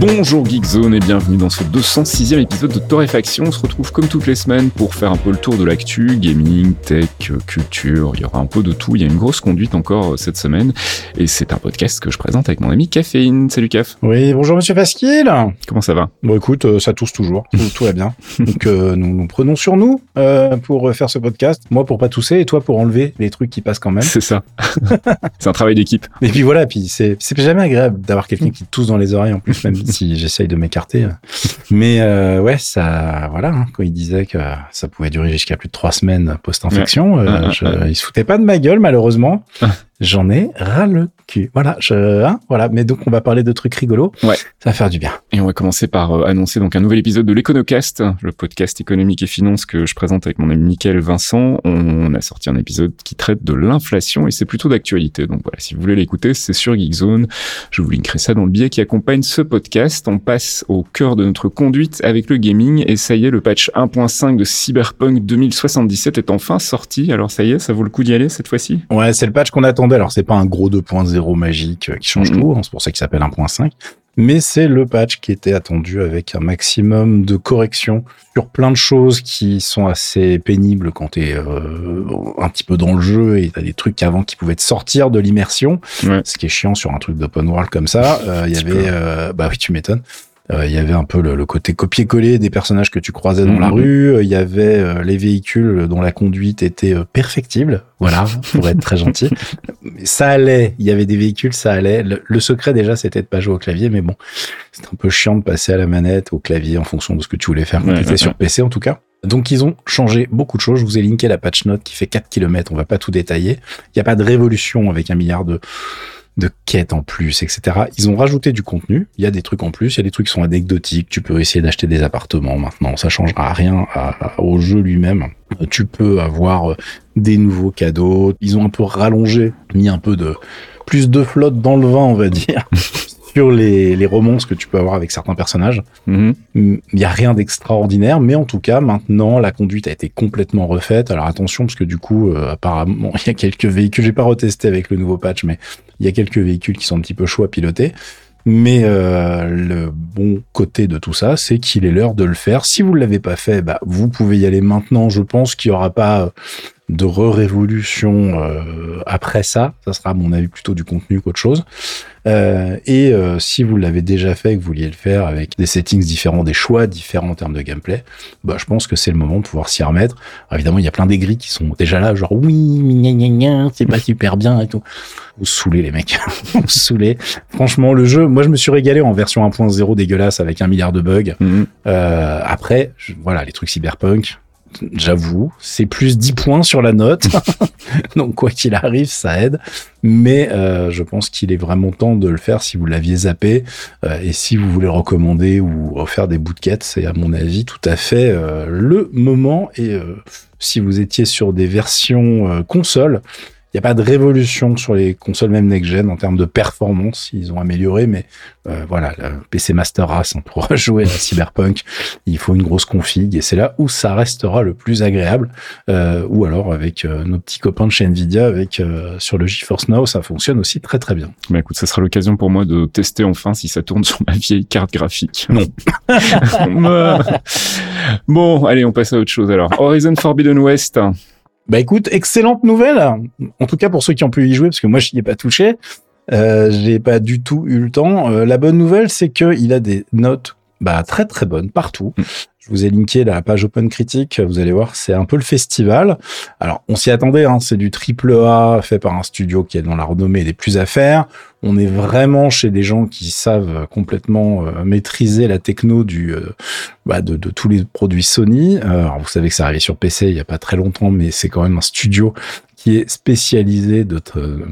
Bonjour Geekzone et bienvenue dans ce 206e épisode de Torréfaction. On se retrouve comme toutes les semaines pour faire un peu le tour de l'actu, gaming, tech, culture, il y aura un peu de tout. Il y a une grosse conduite encore euh, cette semaine et c'est un podcast que je présente avec mon ami Caféine. Salut Caf. Oui, bonjour Monsieur Fasquille. Comment ça va? Bon écoute, euh, ça tousse toujours, tout, va bien. Donc euh, nous nous prenons sur nous pour faire ce podcast. Moi pour pas tousser et toi pour enlever les trucs qui passent quand même. C'est ça. c'est un travail d'équipe. Et puis voilà, puis c'est c'est jamais agréable d'avoir quelqu'un qui tousse dans les oreilles en plus même si j'essaye de m'écarter. Mais euh, ouais, ça, voilà, hein, quand il disait que ça pouvait durer jusqu'à plus de trois semaines post-infection, euh, il se foutait pas de ma gueule malheureusement. J'en ai ras le cul. Voilà, je, hein, voilà. Mais donc, on va parler de trucs rigolos. Ouais. Ça va faire du bien. Et on va commencer par euh, annoncer donc un nouvel épisode de l'Econocast, le podcast économique et finance que je présente avec mon ami Mickaël Vincent. On a sorti un épisode qui traite de l'inflation et c'est plutôt d'actualité. Donc voilà, si vous voulez l'écouter, c'est sur Geekzone. Je vous linkerai ça dans le billet qui accompagne ce podcast. On passe au cœur de notre conduite avec le gaming et ça y est, le patch 1.5 de Cyberpunk 2077 est enfin sorti. Alors ça y est, ça vaut le coup d'y aller cette fois-ci? Ouais, c'est le patch qu'on attend alors, c'est pas un gros 2.0 magique euh, qui change mm-hmm. tout, hein, c'est pour ça qu'il s'appelle 1.5. Mais c'est le patch qui était attendu avec un maximum de corrections sur plein de choses qui sont assez pénibles quand tu es euh, un petit peu dans le jeu et t'as des trucs avant qui pouvaient te sortir de l'immersion. Ce qui est chiant sur un truc d'open world comme ça. Euh, il y avait, bah oui, tu m'étonnes. Euh, il y avait un peu le, côté copier-coller des personnages que tu croisais dans la mhm. rue. Euh, il y avait euh, les véhicules dont la conduite était perfectible. Voilà, pour être très gentil. ça allait. Il y avait des véhicules, ça allait. Le, secret déjà, c'était de pas jouer au clavier, mais bon, c'est un peu chiant de passer à la manette, au clavier, en fonction de ce que tu voulais faire quand tu étais sur PC en tout cas. Donc ils ont changé beaucoup de choses. Je vous ai linké la patch note qui fait 4 km. On va pas tout détailler. Il n'y a pas de révolution avec un milliard de de quêtes en plus, etc. Ils ont rajouté du contenu. Il y a des trucs en plus. Il y a des trucs qui sont anecdotiques. Tu peux essayer d'acheter des appartements maintenant. Ça changera rien au jeu lui-même. Tu peux avoir euh, des nouveaux cadeaux. Ils ont un peu rallongé, mis un peu de plus de flotte dans le vin, on va dire. sur les, les romances que tu peux avoir avec certains personnages. Mm-hmm. Il n'y a rien d'extraordinaire, mais en tout cas, maintenant, la conduite a été complètement refaite. Alors attention, parce que du coup, euh, apparemment, il y a quelques véhicules, j'ai pas retesté avec le nouveau patch, mais il y a quelques véhicules qui sont un petit peu chauds à piloter. Mais euh, le bon côté de tout ça, c'est qu'il est l'heure de le faire. Si vous ne l'avez pas fait, bah, vous pouvez y aller maintenant. Je pense qu'il n'y aura pas de re-révolution euh, après ça. Ça sera, à mon avis, plutôt du contenu qu'autre chose. Euh, et euh, si vous l'avez déjà fait, que vous vouliez le faire avec des settings différents, des choix différents en termes de gameplay, bah, je pense que c'est le moment de pouvoir s'y remettre. évidemment, il y a plein d'aigris qui sont déjà là, genre oui, c'est pas super bien et tout. Vous saoulez les mecs, vous saoulez. Franchement, le jeu, moi je me suis régalé en version 1.0 dégueulasse avec un milliard de bugs. Mhm. Euh, après, voilà, les trucs cyberpunk, j'avoue. C'est plus 10 points sur la note. Donc, quoi qu'il arrive, ça aide. Mais euh, je pense qu'il est vraiment temps de le faire si vous l'aviez zappé. Euh, et si vous voulez recommander ou refaire des quête, c'est à mon avis tout à fait euh, le moment. Et si vous étiez sur des versions console, n'y a pas de révolution sur les consoles même next-gen en termes de performance. Ils ont amélioré, mais euh, voilà, le PC Master Race, on pourra jouer à Cyberpunk. Il faut une grosse config et c'est là où ça restera le plus agréable. Euh, ou alors avec euh, nos petits copains de chez Nvidia, avec sur le GeForce Now, ça fonctionne aussi très très bien. Bah écoute, ça sera l'occasion pour moi de tester enfin si ça tourne sur ma vieille carte graphique. Non. bon, allez, on passe à autre chose alors. Horizon Forbidden West. Bah écoute, excellente nouvelle. En tout cas pour ceux qui ont pu y jouer, parce que moi je n'y ai pas touché. Euh, j'ai pas du tout eu le temps. Euh, la bonne nouvelle, c'est qu'il a des notes bah, très très bonnes partout. Mm. Je vous ai linké la page Open Critique. Vous allez voir, c'est un peu le festival. Alors, on s'y attendait. Hein, c'est du triple A fait par un studio qui est dans la renommée des plus à faire. On est vraiment chez des gens qui savent complètement euh, maîtriser la techno du euh, bah de, de, tous les produits Sony. Euh, alors vous savez que ça arrivé sur PC il y a pas très longtemps, mais c'est quand même un studio qui est spécialisé de,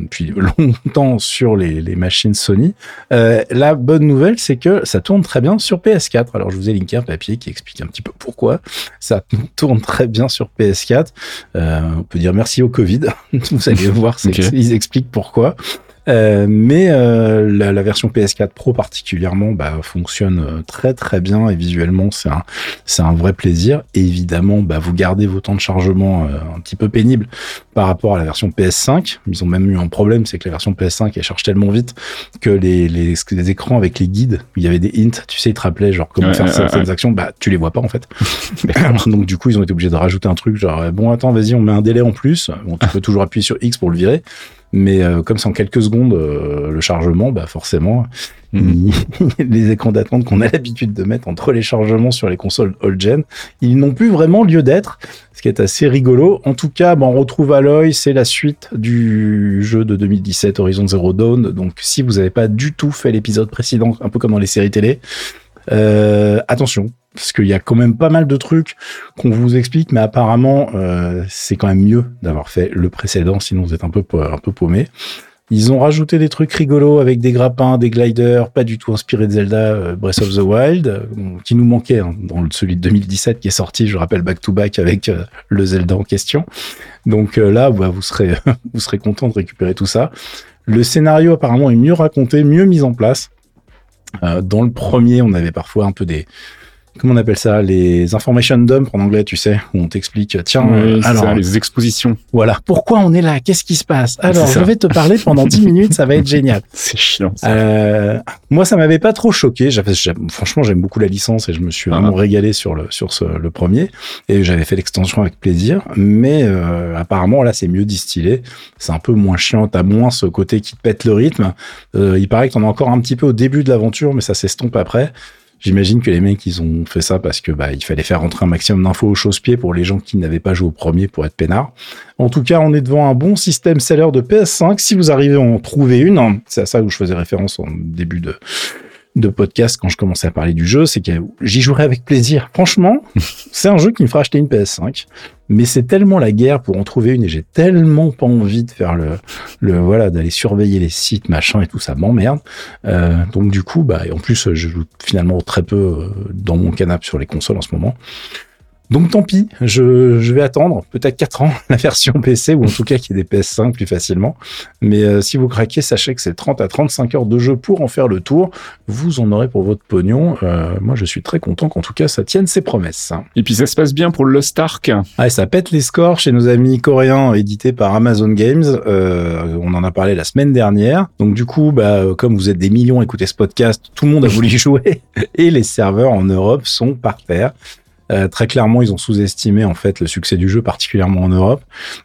depuis longtemps sur les, les machines Sony. Euh, la bonne nouvelle, c'est que ça tourne très bien sur PS4. Alors, je vous ai linké un papier qui explique un petit peu pourquoi ça tourne très bien sur PS4. Euh, on peut dire merci au Covid. vous allez voir, okay. ils expliquent pourquoi. Euh, mais euh, la, la, version PS4 Pro particulièrement bah, fonctionne euh, très très bien et visuellement c'est un c'est un vrai plaisir. Et évidemment, bah, vous gardez vos temps de chargement euh, un petit peu pénibles par rapport à la version PS5. Ils ont même eu un problème, c'est que la version PS5 elle charge tellement vite que les, les, les écrans avec les guides, il y avait des hints, tu sais, ils te rappelaient genre comment faire certaines actions, bah tu les vois pas en fait. Donc du coup ils ont été obligés de rajouter un truc genre bon attends vas-y on met un délai en plus. Bon tu peux toujours appuyer sur X pour le virer. Mais euh, comme c'est en quelques secondes euh, le chargement, bah forcément, mhm. les écrans d'attente qu'on a l'habitude de mettre entre les chargements sur les consoles old-gen, ils n'ont plus vraiment lieu d'être, ce qui est assez rigolo. En tout cas, bah, on retrouve Aloy, c'est la suite du jeu de 2017 Horizon Zero Dawn. Donc si vous n'avez pas du tout fait l'épisode précédent, un peu comme dans les séries télé, euh, attention, parce qu'il y a quand même pas mal de trucs qu'on vous explique, mais apparemment euh, c'est quand même mieux d'avoir fait le précédent, sinon vous êtes un peu un peu paumé. Ils ont rajouté des trucs rigolos avec des grappins, des gliders, pas du tout inspirés de Zelda euh, Breath of the Wild, euh, qui nous manquait hein, dans celui de 2017 qui est sorti, je rappelle, back to back avec le Zelda en question. Donc là, bah, vous serez vous serez content de récupérer tout ça. Le scénario apparemment est mieux raconté, mieux mis en place. Dans le premier, on avait parfois un peu des comment on appelle ça les information dump en anglais tu sais où on t'explique tiens alors les expositions. voilà. Pourquoi on est là? Qu'est-ce qui se passe? Alors je vais te parler pendant 10 minutes ça va être génial. C'est chiant ça. Euh, moi ça m'avait pas trop choqué. Franchement j'aime beaucoup la licence et je me suis vraiment ah. régalé sur le sur ce, le premier. Et j'avais fait l'extension avec plaisir. Mais euh, apparemment là c'est mieux distillé. C'est un peu moins chiant. T'as moins ce côté qui te pète le rythme. Euh, il paraît que t'en as encore un petit peu au début de l'aventure mais ça s'estompe après J'imagine que les mecs, ils ont fait ça parce que bah, il fallait faire rentrer un maximum d'infos au chausse-pied pour les gens qui n'avaient pas joué au premier pour être peinards. En tout cas, on est devant un bon système seller de PS5. Si vous arrivez à en trouver une, c'est à ça où je faisais référence en début de, de podcast quand je commençais à parler du jeu, c'est que j'y jouerai avec plaisir. Franchement, c'est un jeu qui me fera acheter une PS5 mais c'est tellement la guerre pour en trouver une et j'ai tellement pas envie de faire le, le voilà, d'aller surveiller les sites, machin et tout, ça m'emmerde. Euh, donc du coup, bah, et en plus, je joue finalement très peu euh, dans mon canapé sur les consoles en ce moment. Donc tant pis, je, je vais attendre peut-être 4 ans la version PC ou en tout cas qu'il y ait des PS5 plus facilement. Mais euh, si vous craquez, sachez que c'est 30 à 35 heures de jeu pour en faire le tour. Vous en aurez pour votre pognon. Euh, moi, je suis très content qu'en tout cas ça tienne ses promesses. Et puis ça se passe bien pour le Lost Ark. Ah, ça pète les scores chez nos amis coréens édités par Amazon Games. Euh, on en a parlé la semaine dernière. Donc du coup, bah, comme vous êtes des millions à écouter ce podcast, tout le monde a voulu jouer et les serveurs en Europe sont par terre. Euh, très clairement, ils ont sous-estimé en fait le succès du jeu, particulièrement en Europe.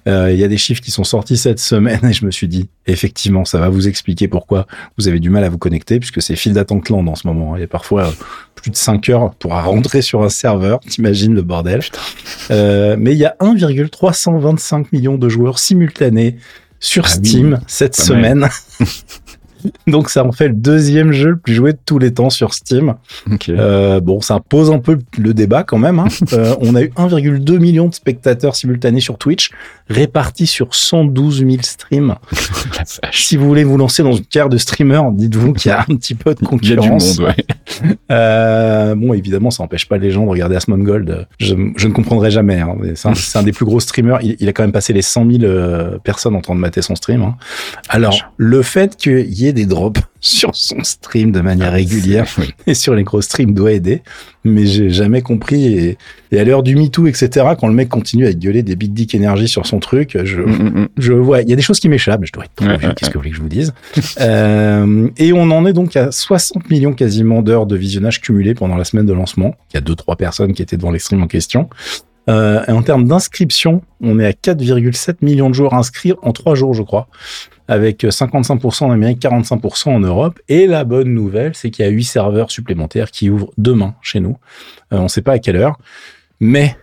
Euh, il y a des chiffres qui sont sortis cette semaine et je me suis dit, effectivement, ça va vous expliquer pourquoi vous avez du mal à vous connecter, puisque c'est fil d'attente lent en ce moment. Il y a parfois euh, plus de 5 heures pour rentrer sur un serveur. T'imagines le bordel. Euh, mais il y a 1,325 millions de joueurs simultanés sur ah Steam cette semaine. Donc ça en fait le deuxième jeu le plus joué de tous les temps sur Steam. Euh, bon, ça pose un peu le débat quand même. Hein. euh, on a eu 1,2 million de spectateurs simultanés sur Twitch, répartis sur 112 000 streams. si vous voulez vous lancer dans une carrière de streamer, dites-vous qu'il y a un petit peu de concurrence. Il y a du monde, ouais. euh, bon, évidemment, ça n'empêche pas les gens de regarder Asmongold. Je, je ne comprendrai jamais. Hein. C'est un, un, des plus gros streamers. Il, il, a quand même passé les 100 000 euh, personnes en train de mater son stream. Hein. Alors, le fait qu'il y ait des drops sur son stream de manière ah, régulière et sur les gros streams doit aider. Mais j'ai jamais compris. Et, et à l'heure du MeToo, etc., quand le mec continue à gueuler des Big Dick Energy sur son truc, je, mm, mm, mm. je vois, il y a des choses qui m'échappent, mais je dois être trop vieux. Qu'est-ce que vous voulez que je vous dise? euh, et on en est donc à 60 millions quasiment d'heures de visionnage cumulé pendant la semaine de lancement. Il y a deux, trois personnes qui étaient devant les streams en question. Euh, et en termes d'inscription, on est à 4,7 millions de joueurs inscrits en trois jours, je crois avec 55% en Amérique, 45% en Europe. Et la bonne nouvelle, c'est qu'il y a 8 serveurs supplémentaires qui ouvrent demain chez nous. Euh, on ne sait pas à quelle heure, mais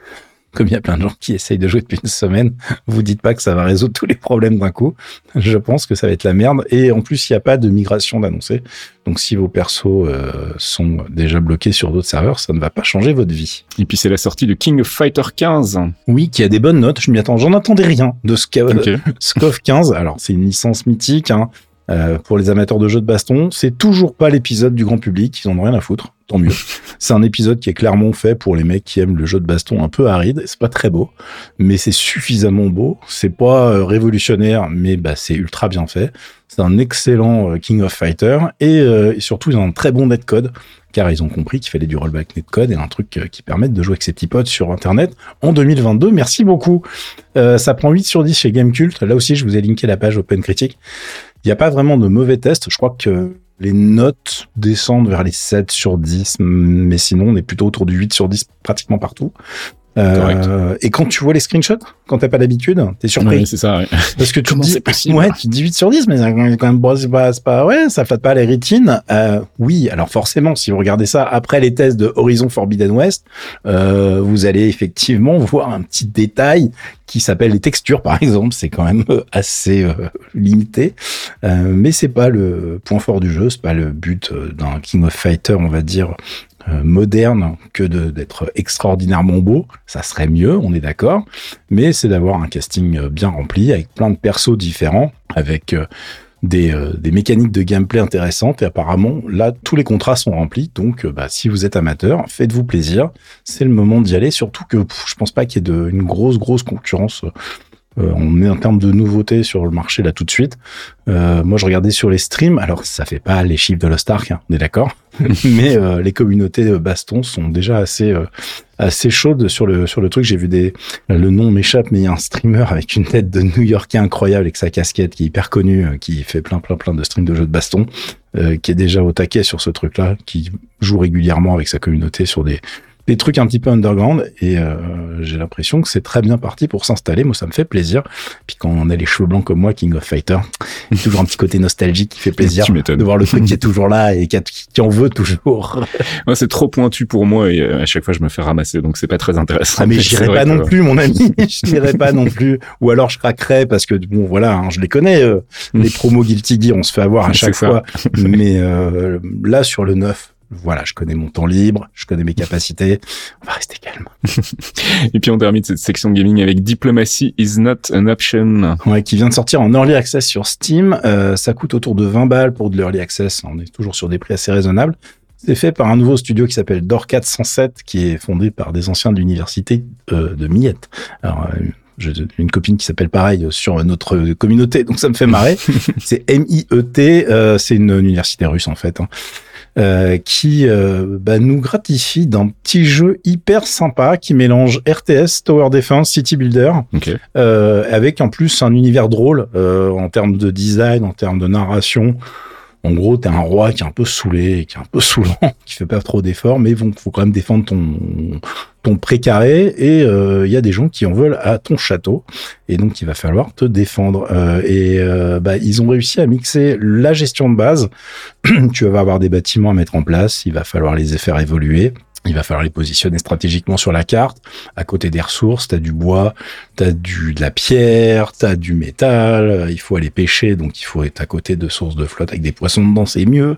comme il y a plein de gens qui essayent de jouer depuis une semaine, vous dites pas que ça va résoudre tous les problèmes d'un coup. Je pense que ça va être la merde. Et en plus, il n'y a pas de migration d'annoncer. Donc si vos persos euh, sont déjà bloqués sur d'autres serveurs, ça ne va pas changer votre vie. Et puis c'est la sortie de King of Fighter 15. Oui, qui a des bonnes notes. Je m'y attends. J'en attendais rien de okay. 15. Alors c'est une licence mythique. Hein. Euh, pour les amateurs de jeux de baston, c'est toujours pas l'épisode du grand public, ils en ont rien à foutre, tant mieux. c'est un épisode qui est clairement fait pour les mecs qui aiment le jeu de baston un peu aride, c'est pas très beau, mais c'est suffisamment beau, c'est pas euh, révolutionnaire, mais bah, c'est ultra bien fait. C'est un excellent euh, King of Fighter et, et, surtout ils ont un très bon netcode car ils ont compris qu'il fallait du rollback netcode et un truc qui permette de jouer avec ses petits potes sur internet en 2022. Merci beaucoup. Euh, ça prend 8 sur 10 chez Gamecult. Là aussi, je vous ai linké la page Open Critique. Il n'y a pas vraiment de mauvais tests. Je crois que les notes descendent vers les 7 sur 10, mais sinon, on est plutôt autour du 8 sur 10 pratiquement partout. Euh, et quand tu vois les screenshots, quand t'as pas d'habitude, t'es surpris. Oui, c'est ça. Ouais. Parce que tu dis, possible ouais, tu dis 8 sur 10, mais quand même, bon, c'est pas, pas, ouais, ça flatte pas les rétines. Euh, oui, alors forcément, si vous regardez ça après les tests de Horizon Forbidden West, euh, vous allez effectivement voir un petit détail qui s'appelle les textures, par exemple. C'est quand même assez euh, limité, euh, mais c'est pas le point fort du jeu, c'est pas le but euh, d'un King of Fighter, on va dire euh, moderne que d'être extraordinairement beau. Ça serait mieux, on est d'accord. Mais c'est d'avoir un casting euh, bien rempli avec plein de persos différents, avec euh, des, mécaniques de gameplay intéressantes et apparemment là tous les contrats sont remplis donc bah, si vous êtes amateur faites-vous plaisir c'est le moment d'y aller surtout que je pense pas qu'il y ait une grosse grosse concurrence euh, on est en termes de nouveautés sur le marché là tout de suite. Euh, moi, je regardais sur les streams. Alors, ça fait pas les chiffres de Lost Ark, hein, on est d'accord. Mais euh, les communautés baston sont déjà assez assez chaudes sur le sur le truc. J'ai vu des le nom m'échappe, mais il y a un streamer avec une tête de New-Yorkais incroyable avec sa casquette qui est hyper connu, qui fait plein plein plein de streams de jeux de baston, qui est déjà au taquet sur ce truc-là, qui joue régulièrement avec sa communauté sur des des trucs un petit peu underground et euh, j'ai l'impression que c'est très bien parti pour s'installer. Moi, ça me fait plaisir. Puis quand on a les cheveux blancs comme moi, King of Fighter, il y a toujours un petit côté nostalgique qui fait plaisir de voir le truc qui est toujours là et qui, en veut toujours. Moi, c'est trop pointu pour moi et euh, à chaque fois je me fais ramasser, donc c'est pas très intéressant. Ah, mais j'irai pas non plus, mon ami. je n'irai pas non plus. Ou alors je craquerai parce que bon, voilà, hein, je les connais. Euh, les promos Guilty Gear, on se fait avoir à chaque fois. mais là, sur le 9, voilà, je connais mon temps libre, je connais mes capacités. On va rester calme. et puis on termine cette section gaming avec Diplomacy is not an option. Ouais, qui vient de sortir en early access sur Steam. Euh, ça coûte autour de 20 balles pour de l'early access. On est toujours sur des prix assez raisonnables. C'est fait par un nouveau studio qui s'appelle Dorcat 107, qui est fondé par des anciens de l'université euh, de Miette. Alors, euh, j'ai une copine qui s'appelle pareil sur notre communauté, donc ça me fait marrer. c'est M-I-E-T, euh, c'est une université russe en fait. Hein. Euh, qui euh, bah, nous gratifie d'un petit jeu hyper sympa qui mélange RTS, Tower Defense, City Builder, euh, avec en plus un univers drôle en termes de design, en termes de narration. En gros, t'es un roi qui est un peu saoulé, qui est un peu saoulant, qui fait pas trop d'efforts, mais bon, faut quand même défendre ton ton précaré. Et il euh, y a des gens qui en veulent à ton château. Et donc il va falloir te défendre. Euh, et euh, bah, ils ont réussi à mixer la gestion de base. Tu vas avoir des bâtiments à mettre en place. Il va falloir les faire évoluer il va falloir les positionner stratégiquement sur la carte. À côté des ressources, tu as du bois, tu as du, de la pierre, tu as du métal, il faut aller pêcher, donc il faut être à côté de sources de flotte avec des poissons dedans, c'est mieux.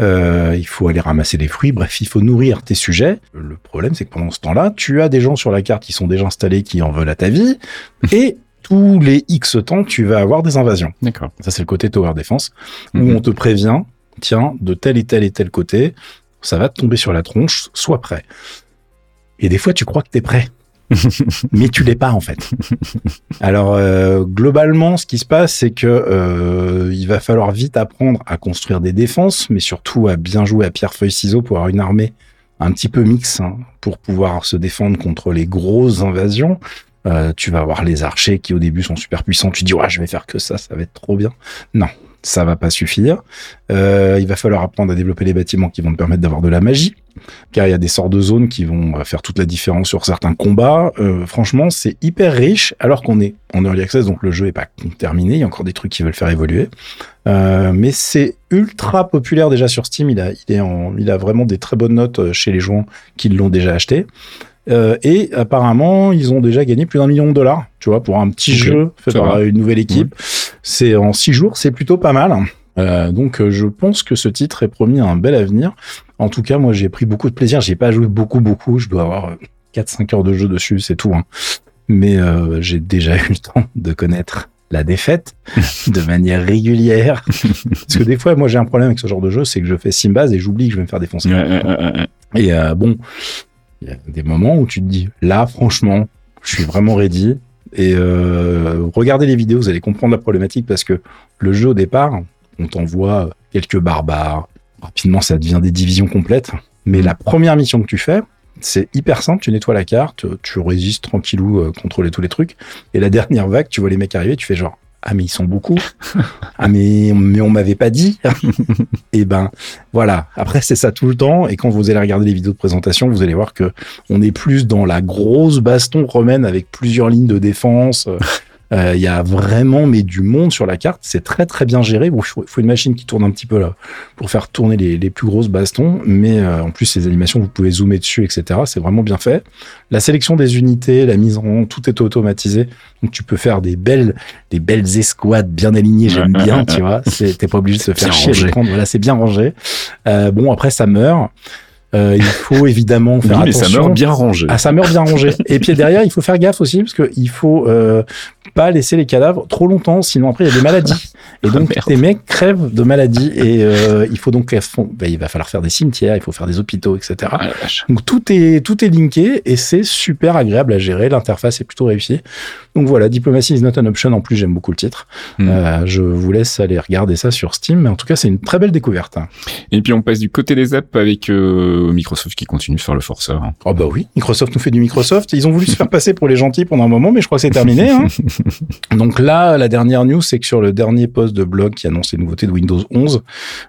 Euh, il faut aller ramasser des fruits, bref, il faut nourrir tes sujets. Le problème, c'est que pendant ce temps-là, tu as des gens sur la carte qui sont déjà installés, qui en veulent à ta vie, et tous les X temps, tu vas avoir des invasions. D'accord. Ça, c'est le côté tower defense, où mhm. on te prévient, tiens, de tel et tel et tel côté, ça va te tomber sur la tronche, sois prêt. Et des fois, tu crois que tu es prêt. mais tu l'es pas en fait. Alors euh, globalement, ce qui se passe, c'est que euh, il va falloir vite apprendre à construire des défenses, mais surtout à bien jouer à pierre feuille ciseaux pour avoir une armée un petit peu mix hein, pour pouvoir se défendre contre les grosses invasions. Euh, tu vas avoir les archers qui au début sont super puissants. Tu dis ouais, je vais faire que ça, ça va être trop bien. Non, ça va pas suffire. Euh, il va falloir apprendre à développer les bâtiments qui vont te permettre d'avoir de la magie, car il y a des sorts de zones qui vont euh, faire toute la différence sur certains combats. Euh, franchement, c'est hyper riche, alors qu'on est en early access, donc le jeu est pas terminé. Il y a encore des trucs qui veulent faire évoluer, mais c'est ultra populaire déjà sur Steam. Il a, il a vraiment des très bonnes notes chez les gens qui l'ont déjà acheté. Euh, et apparemment, ils ont déjà gagné plus d'un million de dollars, tu vois, pour un petit jeu fait par va. une nouvelle équipe. C'est en six jours, c'est plutôt pas mal. Euh, donc, euh, je pense que ce titre est promis un bel avenir. En tout cas, moi, j'ai pris beaucoup de plaisir. J'ai pas joué beaucoup, beaucoup. Je dois avoir 4-5 heures de jeu dessus, c'est tout. hein. Mais euh, j'ai déjà eu le temps de connaître la défaite de manière régulière. Parce que des fois, moi, j'ai un problème avec ce genre de jeu, c'est que je fais Simbase et j'oublie que je vais me faire défoncer. Ouais, ouais, ouais, ouais. Et euh, bon, il y a des moments où tu te dis, là, franchement, je suis vraiment ready. Et euh, regardez les vidéos, vous allez comprendre la problématique parce que le jeu au départ, on t'envoie quelques barbares. Rapidement, ça devient des divisions complètes. Mais la première mission que tu fais, c'est hyper simple. Tu nettoies la carte, tu résistes tranquillou, euh, contrôler tous les trucs. Et la dernière vague, tu vois les mecs arriver, tu fais genre, ah mais ils sont beaucoup. ah mais, mais on m'avait pas dit. et ben voilà. Après c'est ça tout le temps. Et quand vous allez regarder les vidéos de présentation, vous allez voir que on est plus dans la grosse baston romaine avec plusieurs lignes de défense. Euh, Il y a vraiment mais du monde sur la carte. C'est très très bien géré. Bon, il faut, faut une machine qui tourne un petit peu là pour faire tourner les, les plus grosses bastons. Mais euh, en plus les animations, vous pouvez zoomer dessus, etc. C'est vraiment bien fait. La sélection des unités, la mise en rang, tout est automatisé. Donc tu peux faire des belles, des belles escouades bien alignées. J'aime bien, tu vois. T'es pas obligé de se faire bien chier. prendre. Voilà, c'est bien rangé. Euh, bon, après ça meurt. Euh, il faut évidemment Oui, faire mais attention. ça meurt bien rangé. Ah, ça meurt bien rangé. Et puis derrière, il faut faire gaffe aussi parce que il faut euh, pas laisser les cadavres trop longtemps, sinon après il y a des maladies. Et donc Ah, tes mecs crèvent de maladies et euh, il faut donc ben, il va falloir faire des cimetières, il faut faire des hôpitaux, etc. Ah. Donc tout est tout est linké et c'est super agréable à gérer. L'interface est plutôt réussie. Donc voilà, Diplomacy is not an option. En plus, j'aime beaucoup le titre. Mm. Euh, je vous laisse aller regarder ça sur Steam. Mais en tout cas, c'est une très belle découverte. hein. Et puis on passe du côté des apps avec euh, Microsoft qui continue de faire le forceur. hein. Oh bah oui, Microsoft nous fait du Microsoft. Ils ont voulu se faire passer pour les gentils pendant un moment, mais je crois que c'est terminé. Hein. Donc là, la dernière news, c'est que sur le dernier post de blog qui annonce les nouveautés de Windows 11,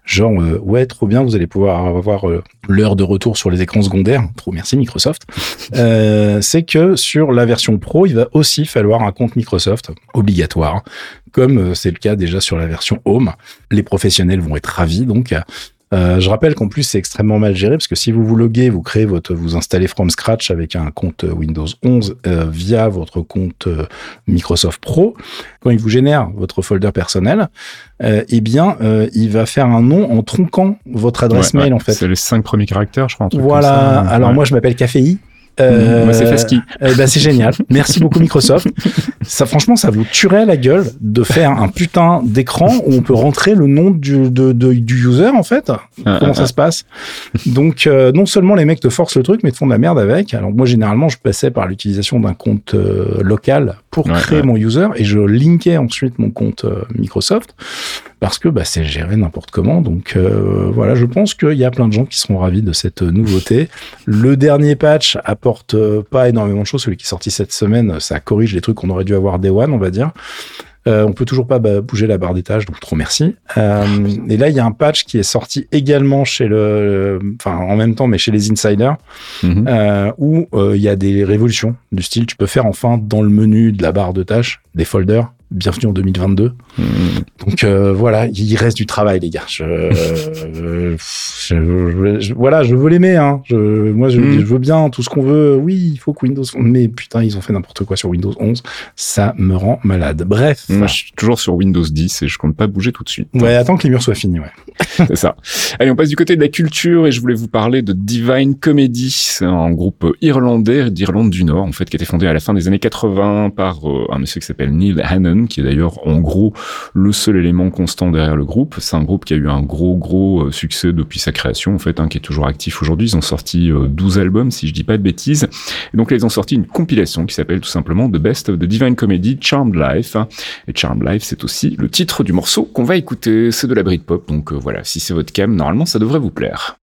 genre euh, ouais, trop bien, vous allez pouvoir avoir euh, l'heure de retour sur les écrans secondaires. Trop merci Microsoft. Euh, c'est que sur la version Pro, il va aussi falloir un compte Microsoft obligatoire, comme c'est le cas déjà sur la version Home. Les professionnels vont être ravis, donc. Euh, je rappelle qu'en plus c'est extrêmement mal géré parce que si vous vous loguez, vous créez votre, vous installez from scratch avec un compte Windows 11 euh, via votre compte euh, Microsoft Pro. Quand il vous génère votre folder personnel, euh, eh bien, il va faire un nom en tronquant votre adresse Ouais, mail ouais. en fait. C'est les cinq premiers caractères, je crois. Un truc Voilà. comme ça. Alors Ouais. moi, je m'appelle Caféi. Moi, c'est euh, bah, c'est génial. Merci beaucoup Microsoft. Ça, franchement, ça vous tuerait la gueule de faire un putain d'écran où on peut rentrer le nom du, de, de- du user en fait. Ah, Comment ah, ça se passe? Donc, euh, non seulement les mecs te forcent le truc, mais te font de la merde avec. Alors moi, généralement, je passais par l'utilisation d'un compte euh, local pour Ouais, créer ouais. mon user et je linkais ensuite mon compte euh, Microsoft parce que bah, c'est géré n'importe comment. Donc euh, voilà, je pense qu'il y a plein de gens qui seront ravis de cette nouveauté. Le dernier patch apporte euh, pas énormément de choses. Celui qui est sorti cette semaine, ça corrige les trucs qu'on aurait dû avoir day one, on va dire. Euh, on peut toujours pas bah, bouger la barre d'étage, donc trop merci. Euh, et là, il y a un patch qui est sorti également chez le, enfin en même temps, mais chez les insiders, Mhm. euh, où euh, il y a des révolutions du style. Tu peux faire enfin dans le menu de la barre de tâches des folders. Bienvenue en 2022. Mhm. Donc euh, voilà, il reste du travail, les gars. Je, euh, je- voilà, je veux l'aimer. Hein. Je, moi, je, Mm. je veux bien tout ce qu'on veut. Oui, il faut que Windows. Mais putain, ils ont fait n'importe quoi sur Windows 11. Ça me rend malade. Bref. Moi, je suis toujours sur Windows 10 et je compte pas bouger tout de suite. Ouais, attends que les murs soient finis. Ouais. C'est ça. Allez, on passe du côté de la culture et je voulais vous parler de Divine Comedy. C'est un groupe irlandais d'Irlande du Nord, en fait, qui a été fondé à la fin des années 80 par euh, un monsieur qui s'appelle Neil Hannon, qui est d'ailleurs, en gros, le seul élément constant derrière le groupe. C'est un groupe qui a eu un gros, gros euh, succès depuis sa création, en fait, hein, qui est toujours actif aujourd'hui. Ils ont sorti euh, 12 albums, si je dis pas de bêtises. Et donc là, ils ont sorti une compilation qui s'appelle tout simplement The Best of the Divine Comedy Charmed Life. Et Charmed Life, c'est aussi le titre du morceau qu'on va écouter. C'est de la Britpop, donc euh, voilà, si c'est votre cam, normalement ça devrait vous plaire.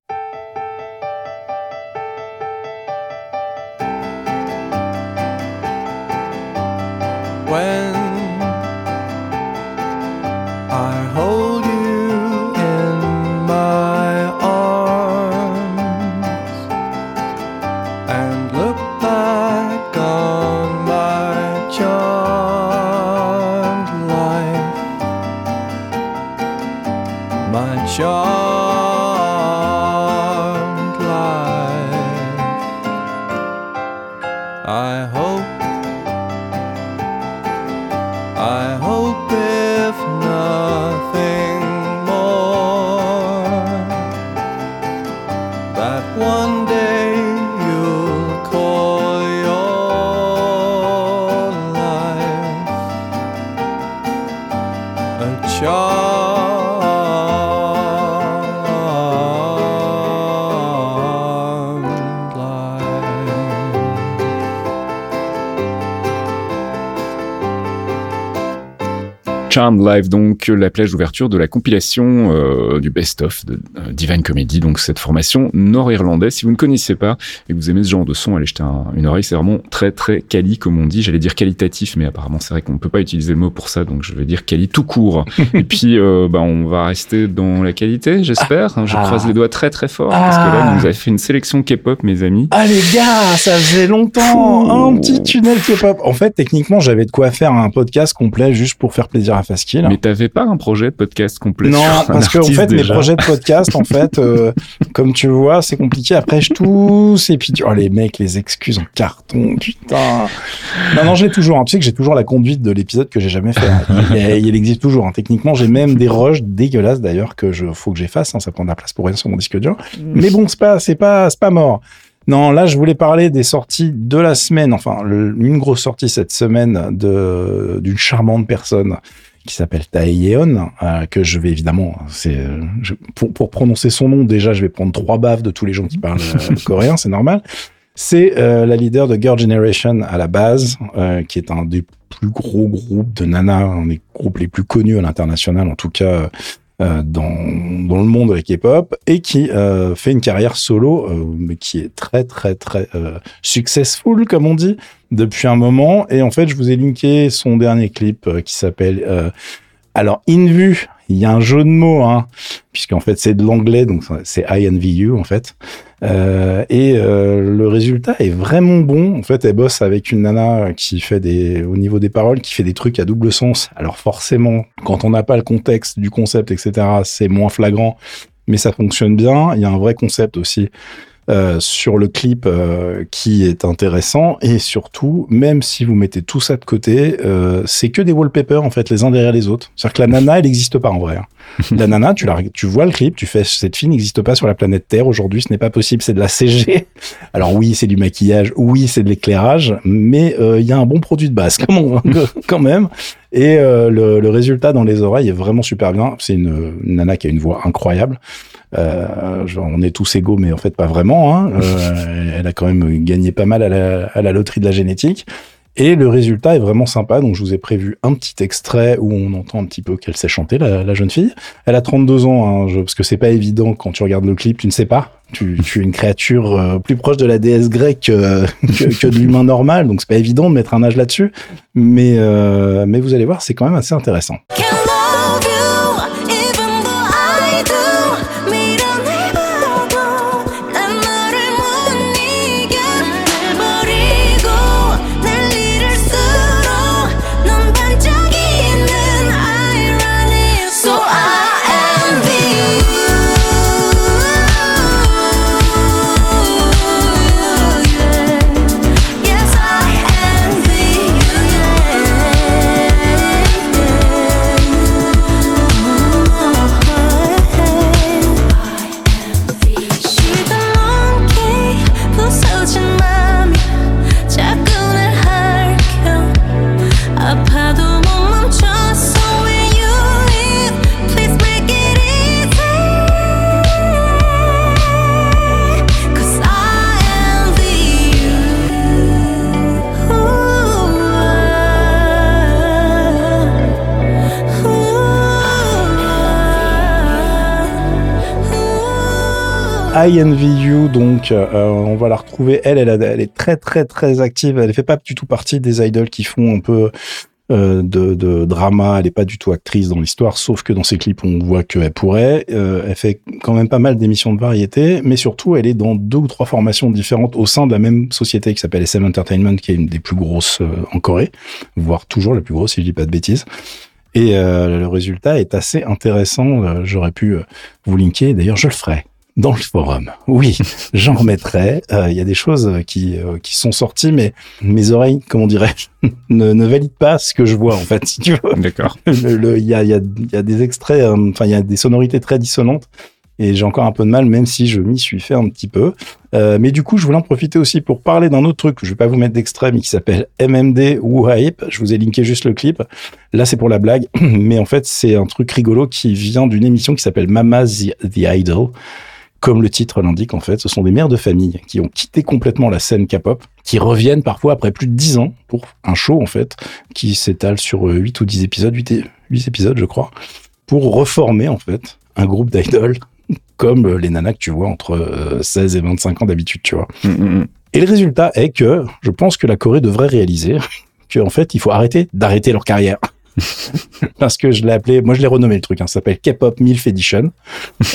Charmed Live, donc la plage d'ouverture de la compilation euh, du best-of de euh, Divine Comedy, donc cette formation nord-irlandaise. Si vous ne connaissez pas et que vous aimez ce genre de son, allez jeter un- une oreille, c'est vraiment très très quali comme on dit. J'allais dire qualitatif, mais apparemment c'est vrai qu'on ne peut pas utiliser le mot pour ça, donc je vais dire quali tout court. et puis euh, bah, on va rester dans la qualité, j'espère. Je Ah. croise les doigts très très fort, parce que là, Ah. vous avez fait une sélection K-pop, mes amis. Ah les gars, ça faisait longtemps, un petit tunnel K-pop. En fait, techniquement, j'avais de quoi faire un podcast complet juste pour faire plaisir à Mais t'avais pas un projet de podcast complet Non, parce que en fait, mes projets de podcast, en fait, euh, comme tu vois, c'est compliqué. Après, je tousse et puis tu... oh les mecs, les excuses en carton, putain. Non, non, j'ai toujours. hein. Tu sais que j'ai toujours la conduite de l'épisode que j'ai jamais fait. hein. Il, existe toujours. hein. Techniquement, j'ai même des rushs dégueulasses d'ailleurs que je faut que j'efface. Hein. Ça prend de la place pour rien sur mon disque dur. Mais bon, c'est pas, c'est pas, c'est pas mort. Non, là, je voulais parler des sorties de la semaine. Enfin, le- une grosse sortie cette semaine de d'une charmante personne qui s'appelle Taeyeon, euh, que je vais évidemment, c'est pour, pour prononcer son nom déjà, je vais prendre trois baves de tous les gens qui parlent euh, coréen, c'est normal. C'est euh, la leader de Girl Generation à la base, euh, qui est un des plus gros groupes de nanas, un des groupes les plus connus à l'international, en tout cas dans, dans le monde avec K-pop, et qui euh, fait une carrière solo, euh, mais qui est très très très euh, successful, comme on dit, depuis un moment. Et en fait, je vous ai linké son dernier clip euh, qui s'appelle euh, alors In Vue. Il y a un jeu de mots, hein, puisqu'en fait c'est de l'anglais, donc c'est INVU en fait. Euh, et euh, le résultat est vraiment bon. En fait, elle bosse avec une nana qui fait des, au niveau des paroles, qui fait des trucs à double sens. Alors forcément, quand on n'a pas le contexte du concept, etc., c'est moins flagrant, mais ça fonctionne bien. Il y a un vrai concept aussi euh, sur le clip euh, qui est intéressant et surtout, même si vous mettez tout ça de côté, euh, c'est que des wallpapers en fait les uns derrière les autres. C'est-à-dire que la nana, elle n'existe pas en vrai. hein. La nana, tu, la, tu vois le clip, tu fais cette fille n'existe pas sur la planète Terre aujourd'hui, ce n'est pas possible, c'est de la CG. Alors oui, c'est du maquillage, oui, c'est de l'éclairage, mais euh, il y a un bon produit de base quand même. quand même. Et euh, le, le résultat dans les oreilles est vraiment super bien. C'est une, une nana qui a une voix incroyable. Euh, genre, on est tous égaux, mais en fait pas vraiment. Hein. Euh, elle a quand même gagné pas mal à la, à la loterie de la génétique. Et le résultat est vraiment sympa. Donc, je vous ai prévu un petit extrait où on entend un petit peu qu'elle sait chanter, la, la jeune fille. Elle a 32 ans, hein, je- parce que c'est pas évident quand tu regardes le clip, tu ne sais pas. Tu, tu es une créature euh, plus proche de la déesse grecque euh, que, que de l'humain normal, donc c'est pas évident de mettre un âge là-dessus. Mais, euh, mais vous allez voir, c'est quand même assez intéressant. You INVU, donc euh, on va la retrouver. Elle, elle, est très très très active. Elle fait pas du tout partie des idols qui font un peu euh, de, drama. Elle est pas du tout actrice dans l'histoire, sauf que dans ses clips on voit qu'elle pourrait. Euh, elle fait quand même pas mal d'émissions de variété, mais surtout elle est dans deux ou trois formations différentes au sein de la même société qui s'appelle SM Entertainment, qui est une des plus grosses en Corée, voire toujours la plus grosse si je dis pas de bêtises. Et le résultat est assez intéressant. J'aurais pu vous linker. D'ailleurs, je le ferai dans le forum. Oui, j'en remettrai. Euh, Il y a des choses qui, euh, qui sont sorties, mais mes oreilles, comment dirais-je, ne, ne valident pas ce que je vois, en fait, si tu veux. D'accord. Le- le- Il y, a, il y, a, il y a des extraits, euh, enfin, il y a des sonorités très dissonantes. Et j'ai encore un peu de mal, même si je m'y suis fait un petit peu. Euh, mais du coup, je voulais en profiter aussi pour parler d'un autre truc. Je vais pas vous mettre d'extrait, mais qui s'appelle MMD ou Hype. Je vous ai linké juste le clip. Là, c'est pour la blague. Mais en fait, c'est un truc rigolo qui vient d'une émission qui s'appelle Mama's the, the Idol. Comme le titre l'indique, en fait, ce sont des mères de famille qui ont quitté complètement la scène K-pop, qui reviennent parfois après plus de 10 ans pour un show, en fait, qui s'étale sur 8 ou 10 épisodes, 8, et- 8 épisodes, je crois, pour reformer, en fait, un groupe d'idoles comme euh, les nanas que tu vois entre euh, 16 et 25 ans d'habitude, tu vois. Mm, mm, mm. Et le résultat est que je pense que la Corée devrait réaliser qu'en fait, il faut arrêter d'arrêter leur carrière. Parce que je l'ai appelé, moi je l'ai renommé le truc, hein, ça s'appelle K-pop MILF Edition.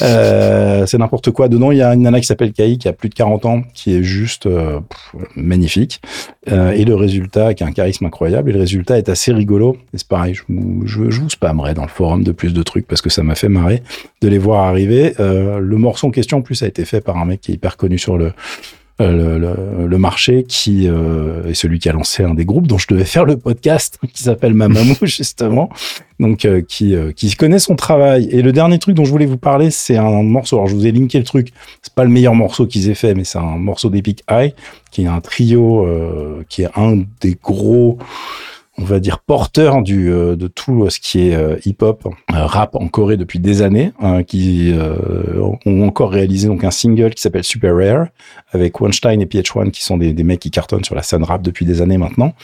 Euh, c'est n'importe quoi. Dedans, il y a une nana qui s'appelle Kai, qui a plus de 40 ans, qui est juste euh, pff, magnifique. Euh, et le résultat, qui a un charisme incroyable, et le résultat est assez rigolo. Et c'est pareil, je vous, je, je vous spammerai dans le forum de plus de trucs parce que ça m'a fait marrer de les voir arriver. Le morceau en question, en plus, a été fait par un mec qui est hyper connu sur le, le, le- le marché, qui euh, est celui qui a lancé un des groupes dont je devais faire le podcast, qui s'appelle Mamamou, justement. Donc, euh, qui, euh, qui connaît son travail. Et le dernier truc dont je voulais vous parler, c'est un morceau. Alors, je vous ai linké le truc. C'est pas le meilleur morceau qu'ils aient fait, mais c'est un morceau d'Epic High, qui est un trio, euh, qui est un des gros on va dire porteur du euh, de tout ce qui est euh, hip-hop, euh, rap en Corée depuis des années, hein, qui euh, ont encore réalisé donc un single qui s'appelle Super Rare avec Weinstein et PH1 qui sont des, des mecs qui cartonnent sur la scène rap depuis des années maintenant.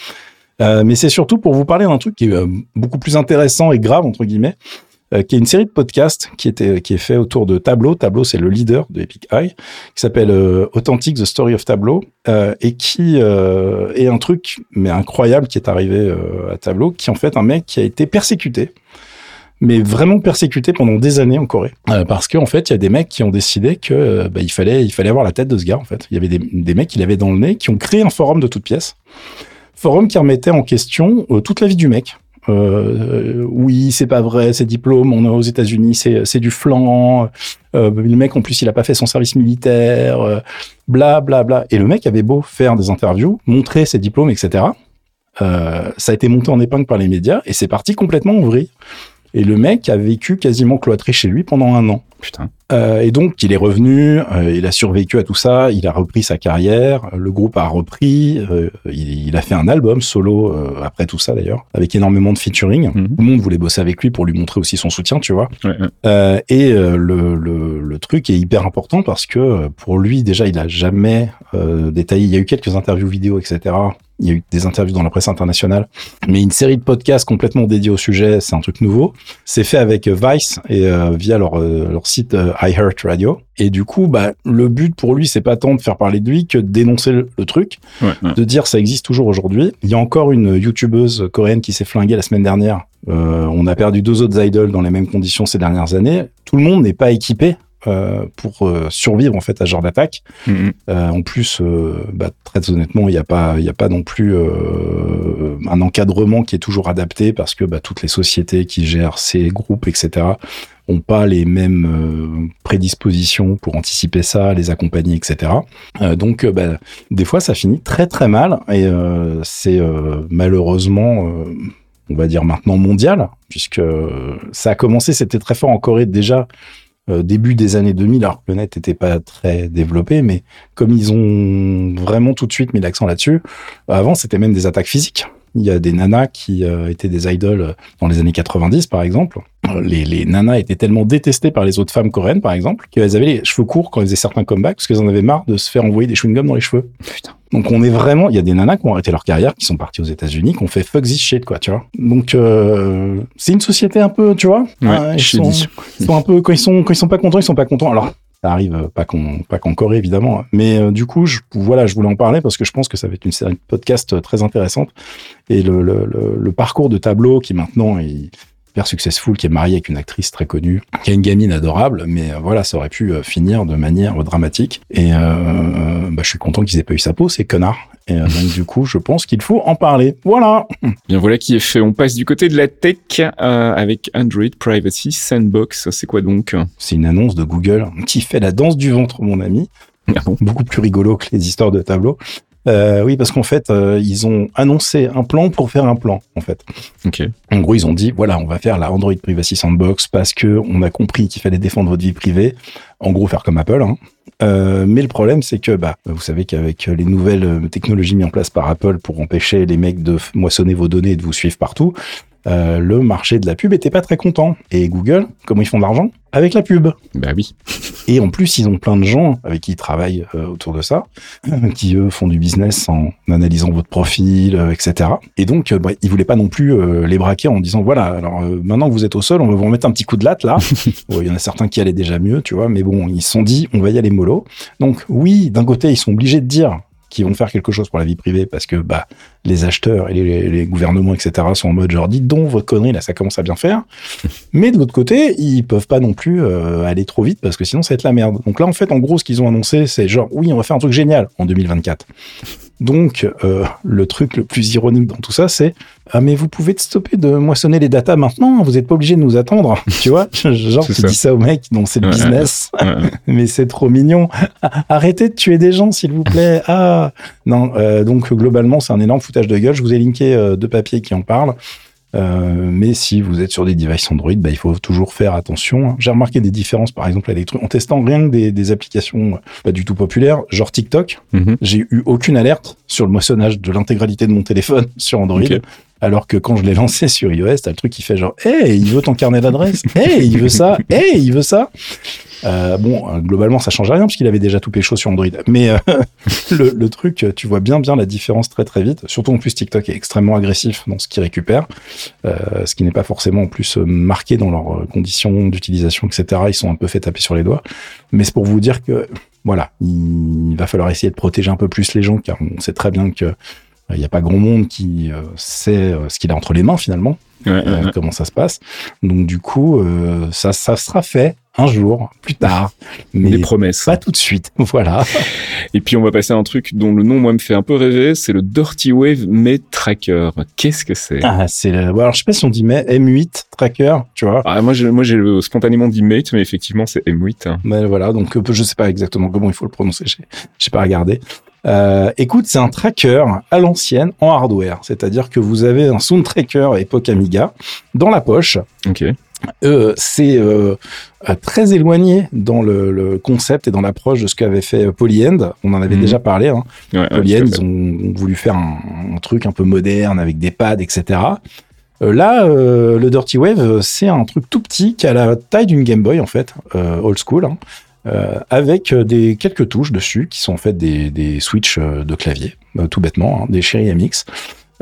Euh, mais c'est surtout pour vous parler d'un truc qui est euh, beaucoup plus intéressant et grave entre guillemets, euh, qui est une série de podcasts qui était qui est fait autour de Tableau. Tableau, c'est le leader de Epic High, qui s'appelle euh, Authentic: The Story of Tableau, euh, et qui euh, est un truc mais incroyable qui est arrivé euh, à Tableau, qui est en fait un mec qui a été persécuté. Mais vraiment persécuté pendant des années en Corée, Euh, parce qu'en fait, il y a des mecs qui ont décidé que euh, bah, il fallait, il fallait avoir la tête de ce gars. En fait, il y avait des, des mecs qui l'avaient dans le nez, qui ont créé un forum de toutes pièces, forum qui remettait en question euh, toute la vie du mec. Euh, oui, c'est pas vrai, c'est diplôme, on est aux États-Unis, c'est du flan. Euh, le mec, en plus, il a pas fait son service militaire, euh, bla bla bla. Et le mec avait beau faire des interviews, montrer ses diplômes, etc. Ça a été monté en épingle par les médias et c'est parti complètement en vrille. Et le mec a vécu quasiment cloîtré chez lui pendant un an. Putain. Euh, et donc, il est revenu, euh, il a survécu à tout ça, il a repris sa carrière, le groupe a repris, euh, il, il a fait un album solo euh, après tout ça d'ailleurs, avec énormément de featuring. Mhm. Tout le monde voulait bosser avec lui pour lui montrer aussi son soutien, tu vois. Ouais, ouais. Euh, et euh, le, le, le truc est hyper important parce que pour lui, déjà, il a jamais euh, détaillé. Il y a eu quelques interviews vidéo, etc. Il y a eu des interviews dans la presse internationale, mais une série de podcasts complètement dédiés au sujet, c'est un truc nouveau. C'est fait avec euh, Vice et euh, via leur, euh, leur site euh, iHeartRadio. Et du coup, bah, le but pour lui, c'est pas tant de faire parler de lui que de dénoncer le, le truc, Ouais, ouais. de dire ça existe toujours aujourd'hui. Il y a encore une youtubeuse coréenne qui s'est flinguée la semaine dernière. Euh, on a perdu deux autres idols dans les mêmes conditions ces dernières années. Tout le monde n'est pas équipé euh, pour euh, survivre en fait à ce genre d'attaque. Mm, mm. Euh, en plus, bah, très honnêtement, il n'y a pas, il a pas non plus un encadrement qui est toujours adapté parce que bah, toutes les sociétés qui gèrent ces groupes, etc., ont pas les mêmes prédispositions pour anticiper ça, les accompagner, etc. Donc, bah, des fois, ça finit très très mal et c'est malheureusement, on va dire maintenant mondial, puisque ça a commencé, c'était très fort en Corée déjà euh, début des années 2000, alors que le net n'était pas très développé, mais comme ils ont vraiment tout de suite mis l'accent là-dessus, avant c'était même des attaques physiques. Il y a des nanas qui euh, étaient des idoles dans les années 90, par exemple. Euh, Les, les nanas étaient tellement détestées par les autres femmes coréennes, par exemple, qu'elles avaient les cheveux courts quand elles faisaient certains comebacks, parce qu'elles en avaient marre de se faire envoyer des chewing-gums dans les cheveux. Putain. Donc on est vraiment, il y a des nanas qui ont arrêté leur carrière, qui sont parties aux États-Unis, qui ont fait fuck this shit, quoi, tu vois. Donc euh, c'est une société un peu, tu vois. Ouais, hein, ils, sont, ils sont un peu quand ils sont quand ils sont pas contents, ils sont pas contents. Alors ça arrive euh, pas qu'en pas qu'en Corée évidemment, mais euh, du coup, je, voilà, je voulais en parler parce que je pense que ça va être une série de podcasts euh, très intéressante. Et le parcours de Tableau qui maintenant est hyper successful, qui est marié avec une actrice très connue, qui a une gamine adorable, mais euh, voilà, ça aurait pu euh, finir de manière dramatique. Et euh, euh, bah, je suis content qu'ils aient pas eu sa peau, ces connards. Et euh, donc du coup, je pense qu'il faut en parler. Voilà. Bien voilà qui est fait. On passe du côté de la tech euh, avec Android Privacy Sandbox. C'est quoi donc? C'est une annonce de Google qui fait la danse du ventre, mon ami. Ah Beaucoup plus rigolo que les histoires de tableau. Euh, oui, parce qu'en fait, euh, ils ont annoncé un plan pour faire un plan, en fait. Ok. En gros, ils ont dit voilà, on va faire la Android Privacy Sandbox parce que on a compris qu'il fallait défendre votre vie privée. En gros, faire comme Apple. Hein. Euh, mais le problème, c'est que bah, vous savez qu'avec les nouvelles technologies mises en place par Apple pour empêcher les mecs de moissonner vos données et de vous suivre partout, euh, le marché de la pub était pas très content. Et Google, comment ils font de l'argent Avec la pub. Bah oui. Et en plus, ils ont plein de gens avec qui ils travaillent euh, autour de ça, qui eux font du business en analysant votre profil, euh, etc. Et donc, bah, ils voulaient pas non plus euh, les braquer en disant voilà, alors euh, maintenant que vous êtes au sol, on va vous remettre un petit coup de latte là. Il y en a certains qui allaient déjà mieux, tu vois, mais bon, ils se sont dit on va y aller mollo. Donc oui, d'un côté, ils sont obligés de dire qu'ils vont faire quelque chose pour la vie privée parce que bah les acheteurs et les, les gouvernements etc sont en mode genre dites donc votre connerie là ça commence à bien faire mais de l'autre côté, ils peuvent pas non plus euh, aller trop vite parce que sinon ça va être la merde. Donc là, en fait, en gros, ce qu'ils ont annoncé, c'est genre oui, on va faire un truc génial en 2024. Donc euh, le truc le plus ironique dans tout ça, c'est ah mais vous pouvez stopper de moissonner les datas maintenant. Vous êtes pas obligé de nous attendre, tu vois Genre tu ça. dis ça au mec dont c'est le Ouais, business, Ouais. mais c'est trop mignon. Arrêtez de tuer des gens, s'il vous plaît. Ah non. euh, donc globalement, c'est un énorme foutage de gueule. Je vous ai linké euh, deux papiers qui en parlent. Euh, mais si vous êtes sur des devices Android, bah, il faut toujours faire attention. J'ai remarqué des différences, par exemple, avec des trucs- en testant rien que des, des applications euh, pas du tout populaires, genre TikTok. Mhm. J'ai eu aucune alerte sur le moissonnage de l'intégralité de mon téléphone sur Android. Alors que quand je l'ai lancé sur iOS, t'as le truc qui fait genre, hey, il veut ton carnet d'adresse, hey, il veut ça, hey, il veut ça. Euh, bon, euh, globalement, ça change rien parce qu'il avait déjà tout pécho sur Android. Mais euh, le, le truc, tu vois bien bien la différence très très vite. Surtout en plus, TikTok est extrêmement agressif dans ce qu'il récupère, euh, ce qui n'est pas forcément en plus euh, marqué dans leurs euh, conditions d'utilisation, etc. Ils sont un peu fait taper sur les doigts. Mais c'est pour vous dire que voilà, il va falloir essayer de protéger un peu plus les gens, car on sait très bien que euh, il n'y a pas grand monde qui euh, sait euh, ce qu'il a entre les mains finalement, Ouais, euh, comment ça se passe. Donc du coup, euh, ça, ça sera fait un jour, plus tard, mais Des promesses. pas tout de suite. Voilà. Et puis on va passer à un truc dont le nom moi me fait un peu rêver, c'est le Dirty Wave Mate Tracker. Qu'est-ce que c'est? Ah, c'est le... alors je sais pas si on dit mais M8 tracker, tu vois. ah, moi, j'ai, moi, j'ai euh, spontanément dit Mate, mais effectivement, c'est M8. hein. Mais voilà, donc euh, je sais pas exactement comment il faut le prononcer, j'ai j'ai pas regardé. Euh, écoute, c'est un tracker à l'ancienne en hardware, c'est-à-dire que vous avez un sound tracker époque Amiga dans la poche. Ok. Euh, c'est euh, très éloigné dans le, le concept et dans l'approche de ce qu'avait fait Polyend. On en avait Mhm. déjà parlé. Hein. Ouais, Polyend, ils ont voulu faire un, un truc un peu moderne avec des pads, etc. Euh, là, le Dirty Wave, c'est un truc tout petit qui a la taille d'une Game Boy en fait, old school, hein, euh, avec euh, des quelques touches dessus qui sont en fait des, des switches euh, de clavier, euh, tout bêtement, hein, des Cherry MX.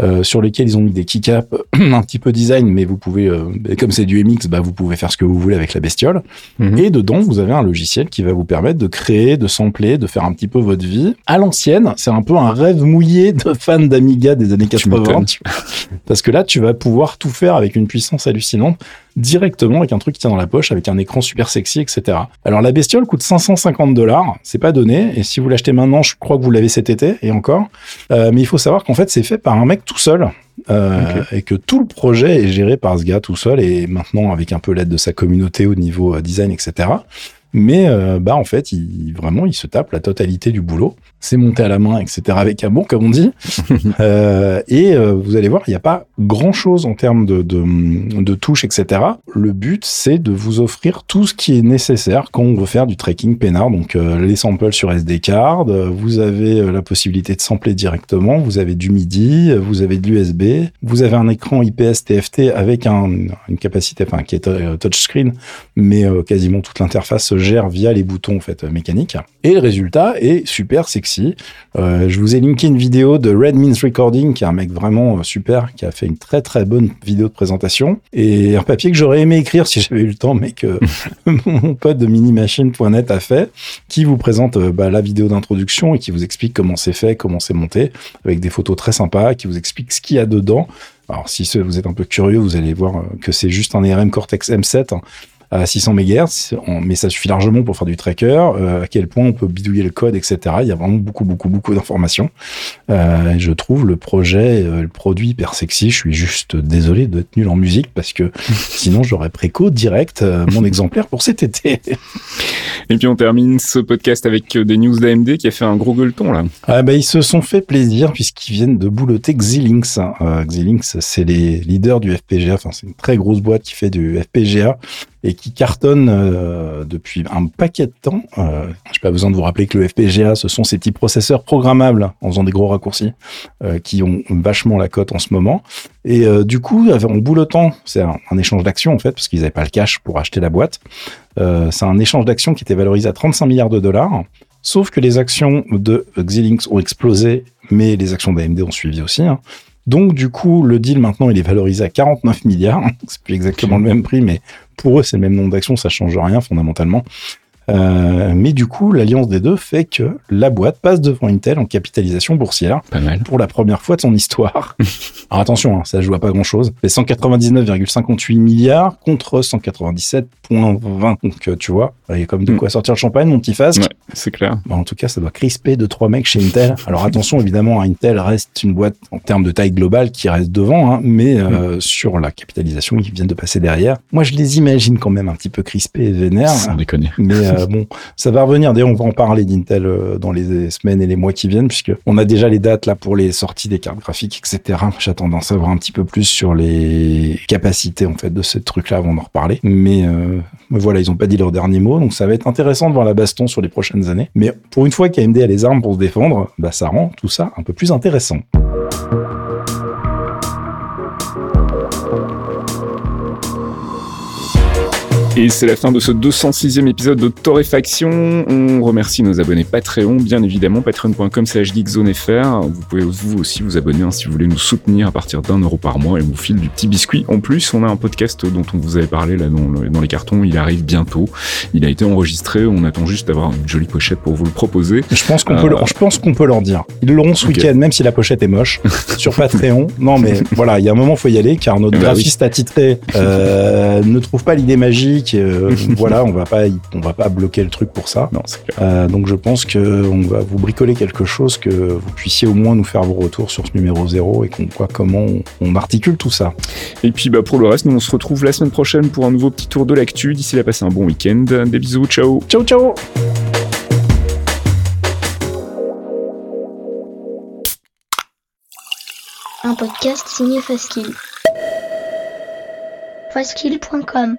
euh, sur lesquels ils ont mis des keycaps un petit peu design, mais vous pouvez, euh, comme c'est du MX, bah, vous pouvez faire ce que vous voulez avec la bestiole. Mhm. Et dedans, vous avez un logiciel qui va vous permettre de créer, de sampler, de faire un petit peu votre vie. À l'ancienne, c'est un peu un rêve mouillé de fans d'Amiga des années Tu 80. m'étonnes. tu vois. Parce que là, tu vas pouvoir tout faire avec une puissance hallucinante directement avec un truc qui tient dans la poche, avec un écran super sexy, etc. Alors la bestiole coûte 550 dollars, c'est pas donné, et si vous l'achetez maintenant, je crois que vous l'avez cet été, et encore. Euh, mais il faut savoir qu'en fait, c'est fait par un mec tout seul, euh, et que tout le projet est géré par ce gars tout seul, et maintenant avec un peu l'aide de sa communauté au niveau euh, design, etc. Mais euh, bah en fait, il, vraiment, il se tape la totalité du boulot. C'est monté à la main, etc. avec amour, comme on dit. Euh, et euh, vous allez voir, il n'y a pas grand-chose en termes de, de, de touches, etc. Le but, c'est de vous offrir tout ce qui est nécessaire quand on veut faire du tracking peinard. Donc les samples sur SD card, vous avez la possibilité de sampler directement, vous avez du MIDI, vous avez de l'USB, vous avez un écran IPS TFT avec un, une capacité, enfin qui est touchscreen, mais quasiment toute l'interface gère via les boutons en fait mécaniques. Et le résultat est super sexy. Euh, je vous ai linké une vidéo de Red Means Recording, qui est un mec vraiment euh, super, qui a fait une très très bonne vidéo de présentation et un papier que j'aurais aimé écrire si j'avais eu le temps, mais que mon pote de minimachine.net a fait, qui vous présente euh, bah, la vidéo d'introduction et qui vous explique comment c'est fait, comment c'est monté, avec des photos très sympas, qui vous explique ce qu'il y a dedans. Alors si vous êtes un peu curieux, vous allez voir que c'est juste un ARM Cortex M7 hein, à 600 MHz, mais ça suffit largement pour faire du tracker. euh, à quel point on peut bidouiller le code, etc. Il y a vraiment beaucoup, beaucoup, beaucoup d'informations. Euh, je trouve le projet, euh, le produit hyper sexy. Je suis juste désolé d'être nul en musique parce que sinon j'aurais préco direct mon exemplaire pour cet été. Et puis on termine ce podcast avec des news d'AMD qui a fait un gros gueuleton là. Ah bah, ils se sont fait plaisir puisqu'ils viennent de boulotter Xilinx. Euh, Xilinx, c'est les leaders du FPGA. Enfin, c'est une très grosse boîte qui fait du FPGA et qui cartonne euh, depuis un paquet de temps. Euh, J'ai pas besoin de vous rappeler que le FPGA, ce sont ces petits processeurs programmables en faisant des gros raccourcis euh, qui ont vachement la cote en ce moment. Et euh, du coup, en boulotant, c'est un, échange d'actions en fait, parce qu'ils n'avaient pas le cash pour acheter la boîte. C'est un échange d'actions qui était valorisé à 35 milliards de dollars. Sauf que les actions de Xilinx ont explosé, mais les actions d'AMD ont suivi aussi. hein. Donc, du coup, le deal maintenant, il est valorisé à 49 milliards. C'est plus exactement le même prix, mais pour eux, c'est le même nombre d'actions, ça change rien fondamentalement. Euh, mais du coup, l'alliance des deux fait que la boîte passe devant Intel en capitalisation boursière Pas mal. pour la première fois de son histoire. Alors attention, hein, ça joue à pas grand chose. C'est 199,58 milliards contre 197,20. Donc euh, tu vois, il y a comme de Mm. quoi sortir le champagne, mon petit Fast. Ouais, c'est clair. Bah, en tout cas, ça doit crisper deux trois mecs chez Intel. Alors attention, évidemment, Intel reste une boîte en termes de taille globale qui reste devant, hein, mais euh, sur la capitalisation, ils viennent de passer derrière. Moi, je les imagine quand même un petit peu crispés et vénères. Sans déconner. Mais euh, bon, ça va revenir. D'ailleurs, on va en parler d'Intel euh, dans les semaines et les mois qui viennent, puisque on a déjà les dates là pour les sorties des cartes graphiques, etc. J'attends d'en savoir un petit peu plus sur les capacités en fait de ce truc-là avant d'en reparler. Mais euh, voilà, ils ont pas dit leur dernier mot, donc ça va être intéressant de voir la baston sur les prochaines années. Mais pour une fois qu'AMD a les armes pour se défendre, bah ça rend tout ça un peu plus intéressant. Et c'est la fin de ce 206e épisode de Torréfaction. On remercie nos abonnés Patreon, bien évidemment, patreon.com slash geekzonefr. Vous pouvez vous aussi vous abonner hein, si vous voulez nous soutenir à partir d'un euro par mois et on vous file du petit biscuit. En plus, on a un podcast dont on vous avait parlé là dans, le- dans les cartons. Il arrive bientôt. Il a été enregistré. On attend juste d'avoir une jolie pochette pour vous le proposer. Je pense qu'on Euh, peut, leur- je pense qu'on peut leur dire. Ils l'auront ce week-end, même si la pochette est moche, sur Patreon. Non, mais voilà, il y a un moment, faut y aller, car notre ben graphiste attitré euh, ne trouve pas l'idée magique. Euh, voilà, on va pas, on va pas bloquer le truc pour ça. Non, c'est clair. Euh, donc je pense que on va vous bricoler quelque chose que vous puissiez au moins nous faire vos retours sur ce numéro 0 et qu'on voit comment on, on articule tout ça. Et puis bah, pour le reste, nous on se retrouve la semaine prochaine pour un nouveau petit tour de l'actu. D'ici là, passez un bon week-end. Des bisous, ciao Ciao, ciao un podcast signé Faskill. Faskill.com